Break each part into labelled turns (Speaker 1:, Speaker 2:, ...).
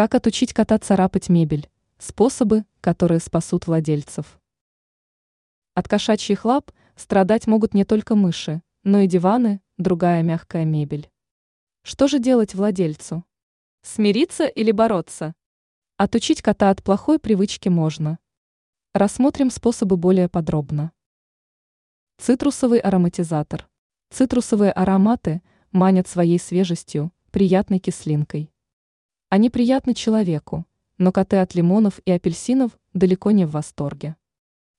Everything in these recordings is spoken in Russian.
Speaker 1: Как отучить кота царапать мебель? Способы, которые спасут владельцев. От кошачьих лап страдать могут не только мыши, но и диваны, другая мягкая мебель. Что же делать владельцу? Смириться или бороться? Отучить кота от плохой привычки можно. Рассмотрим способы более подробно. Цитрусовый ароматизатор. Цитрусовые ароматы манят своей свежестью, приятной кислинкой. Они приятны человеку, но коты от лимонов и апельсинов далеко не в восторге.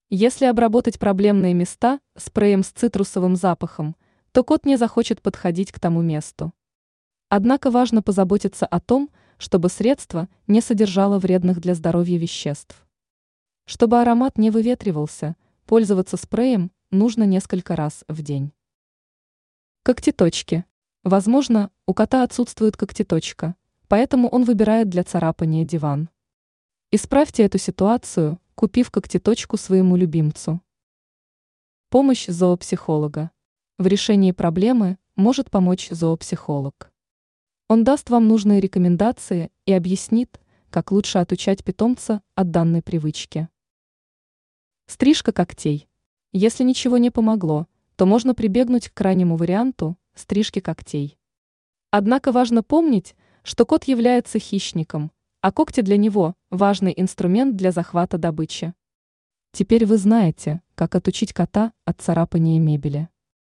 Speaker 1: Если обработать проблемные места спреем с цитрусовым запахом, то кот не захочет подходить к тому месту. Однако важно позаботиться о том, чтобы средство не содержало вредных для здоровья веществ. Чтобы аромат не выветривался, пользоваться спреем нужно несколько раз в день. Когтеточки. Возможно, у кота отсутствует когтеточка, поэтому он выбирает для царапания диван. Исправьте эту ситуацию, купив когтеточку своему любимцу. Помощь зоопсихолога. В решении проблемы может помочь зоопсихолог. Он даст вам нужные рекомендации и объяснит, как лучше отучать питомца от данной привычки. Стрижка когтей. Если ничего не помогло, то можно прибегнуть к крайнему варианту – стрижки когтей. Однако важно помнить, что кот является хищником, а когти для него – важный инструмент для захвата добычи. Теперь вы знаете, как отучить кота от царапания мебели.